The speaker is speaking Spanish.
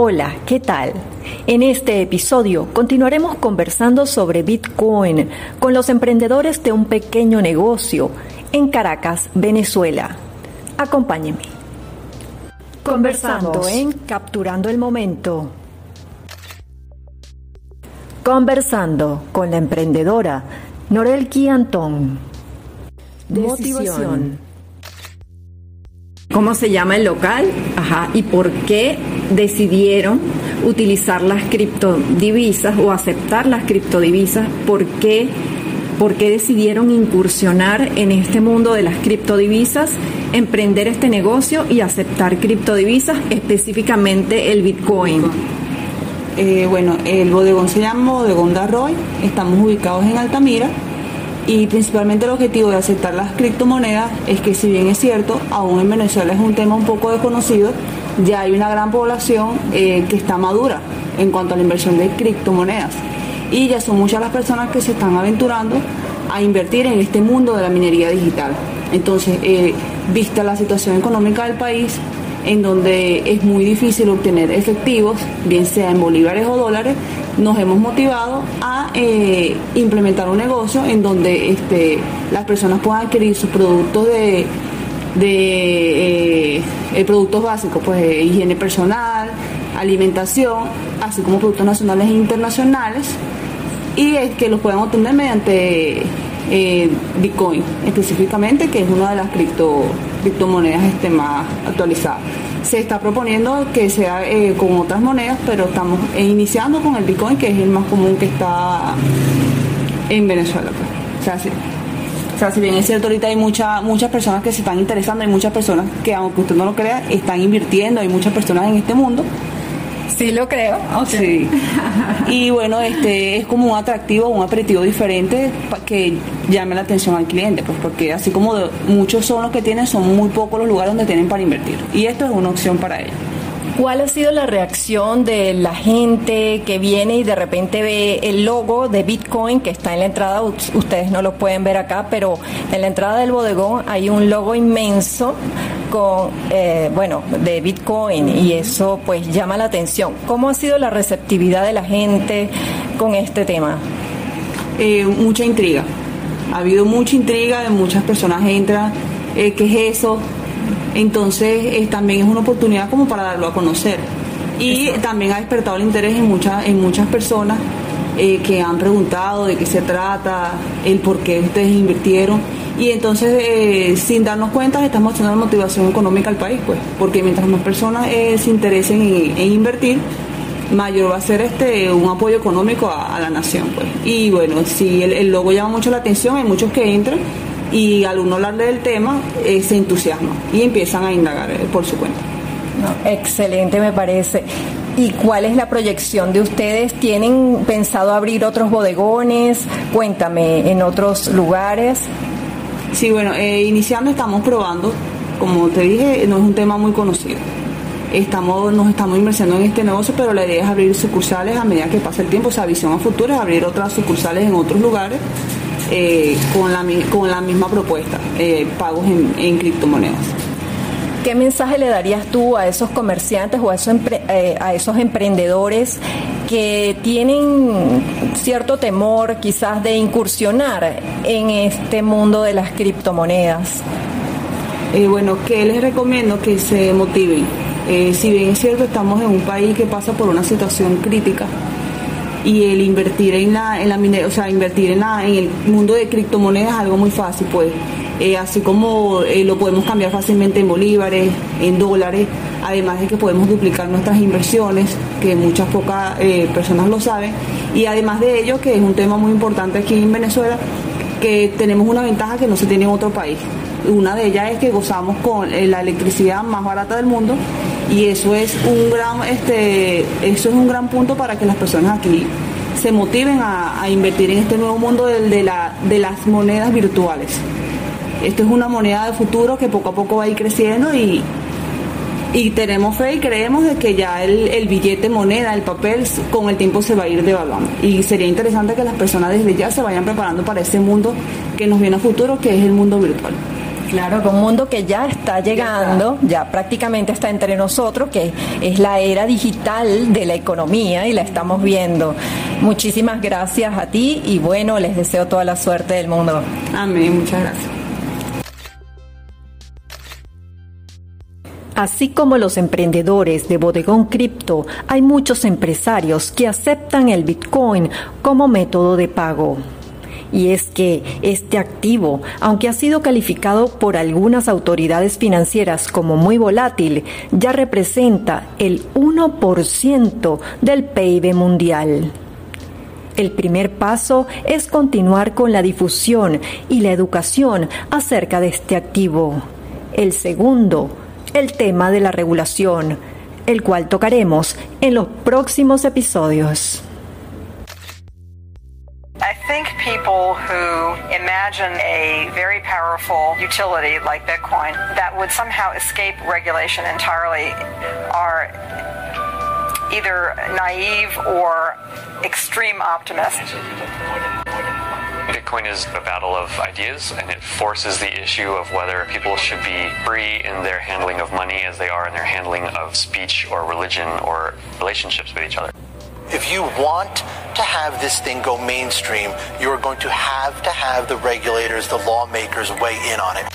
Hola, ¿qué tal? En este episodio continuaremos conversando sobre Bitcoin con los emprendedores de un pequeño negocio en Caracas, Venezuela. Acompáñenme. Conversando en Capturando el Momento. Conversando con la emprendedora Norelki Antón. Motivación. ¿Cómo se llama el local? Ajá. ¿Y por qué decidieron utilizar las criptodivisas o aceptar las criptodivisas? ¿Por qué, ¿Por qué decidieron incursionar en este mundo de las criptodivisas, emprender este negocio y aceptar criptodivisas, específicamente el Bitcoin? Eh, bueno, el bodegón se llama Bodegón Darroy, estamos ubicados en Altamira y principalmente el objetivo de aceptar las criptomonedas es que si bien es cierto, aún en Venezuela es un tema un poco desconocido, ya hay una gran población eh, que está madura en cuanto a la inversión de criptomonedas y ya son muchas las personas que se están aventurando a invertir en este mundo de la minería digital. Entonces, eh, vista la situación económica del país, en donde es muy difícil obtener efectivos, bien sea en bolívares o dólares, nos hemos motivado a eh, implementar un negocio en donde este, las personas puedan adquirir sus productos de, de eh, productos básicos, pues higiene personal, alimentación, así como productos nacionales e internacionales, y es que los puedan obtener mediante eh, Bitcoin específicamente, que es una de las cripto, criptomonedas este, más actualizadas. Se está proponiendo que sea eh, con otras monedas, pero estamos iniciando con el Bitcoin, que es el más común que está en Venezuela. Pues. O, sea, si, o sea, si bien es cierto, ahorita hay mucha, muchas personas que se están interesando, hay muchas personas que, aunque usted no lo crea, están invirtiendo, hay muchas personas en este mundo Sí, lo creo. Sí. Y bueno, este es como un atractivo, un aperitivo diferente que llame la atención al cliente, pues porque así como muchos son los que tienen, son muy pocos los lugares donde tienen para invertir. Y esto es una opción para ellos. ¿Cuál ha sido la reacción de la gente que viene y de repente ve el logo de Bitcoin que está en la entrada? Ustedes no lo pueden ver acá, pero en la entrada del bodegón hay un logo inmenso con, eh, bueno, de Bitcoin y eso pues llama la atención. ¿Cómo ha sido la receptividad de la gente con este tema? Eh, mucha intriga. Ha habido mucha intriga, muchas personas entran, eh, ¿qué es eso? Entonces también es una oportunidad como para darlo a conocer. Y también ha despertado el interés en, muchas en muchas personas eh, que han preguntado de qué se trata, el por qué ustedes invirtieron. Y entonces, eh, sin darnos cuenta, estamos haciendo la motivación económica al país, pues, porque mientras más personas eh, se interesen en, invertir, mayor va a ser este un apoyo económico a, la nación, pues. Y bueno, si el, logo llama mucho la atención, hay muchos que entran y al uno hablarle del tema eh, se entusiasma y empiezan a indagar eh, por su cuenta. excelente me parece. ¿Y cuál es la proyección de ustedes? ¿Tienen pensado abrir otros bodegones? Cuéntame, en otros lugares. Sí, bueno, eh, iniciando estamos probando. Como te dije, no es un tema muy conocido. Estamos, nos estamos invirtiendo en este negocio, pero la idea es abrir sucursales a medida que pasa el tiempo. O sea, visión a futuro es abrir otras sucursales en otros lugares eh, con, la, con la misma propuesta, eh, pagos en, criptomonedas. ¿Qué mensaje le darías tú a esos comerciantes o a esos, eh, a esos emprendedores que tienen cierto temor quizás de incursionar en este mundo de las criptomonedas? bueno, que les recomiendo que se motiven. si bien es cierto, estamos en un país que pasa por una situación crítica, y el invertir en la, en la o sea, invertir en, la, en el mundo de criptomonedas es algo muy fácil, pues. Eh, así como eh, lo podemos cambiar fácilmente en bolívares, en dólares, además de que podemos duplicar nuestras inversiones, que muchas pocas eh, personas lo saben, y además de ello, que es un tema muy importante aquí en Venezuela, que tenemos una ventaja que no se tiene en otro país. Una de ellas es que gozamos con la electricidad más barata del mundo y eso es un gran este eso es un gran punto para que las personas aquí se motiven a, invertir en este nuevo mundo de, la, de las monedas virtuales. Esto es una moneda de futuro que poco a poco va a ir creciendo y, y tenemos fe y creemos de que ya el, el, billete moneda, el papel, con el tiempo se va a ir devaluando. Y sería interesante que las personas desde ya se vayan preparando para ese mundo que nos viene a futuro, que es el mundo virtual. Claro, un mundo que ya está llegando, ya prácticamente está entre nosotros, que es la era digital de la economía y la estamos viendo. Muchísimas gracias a ti y bueno, les deseo toda la suerte del mundo. Amén, muchas gracias. Así como los emprendedores de Bodegón Cripto, hay muchos empresarios que aceptan el Bitcoin como método de pago. Y es que este activo, aunque ha sido calificado por algunas autoridades financieras como muy volátil, ya representa el 1% del PIB mundial. El primer paso es continuar con la difusión y la educación acerca de este activo. El segundo, el tema de la regulación, el cual tocaremos en los próximos episodios. I think people who imagine a very powerful utility like Bitcoin that would somehow escape regulation entirely are either naive or extreme optimists. Bitcoin is a battle of ideas, and it forces the issue of whether people should be free in their handling of money as they are in their handling of speech or religion or relationships with each other. If you want to have this thing go mainstream, you are going to have to have the regulators, the lawmakers weigh in on it.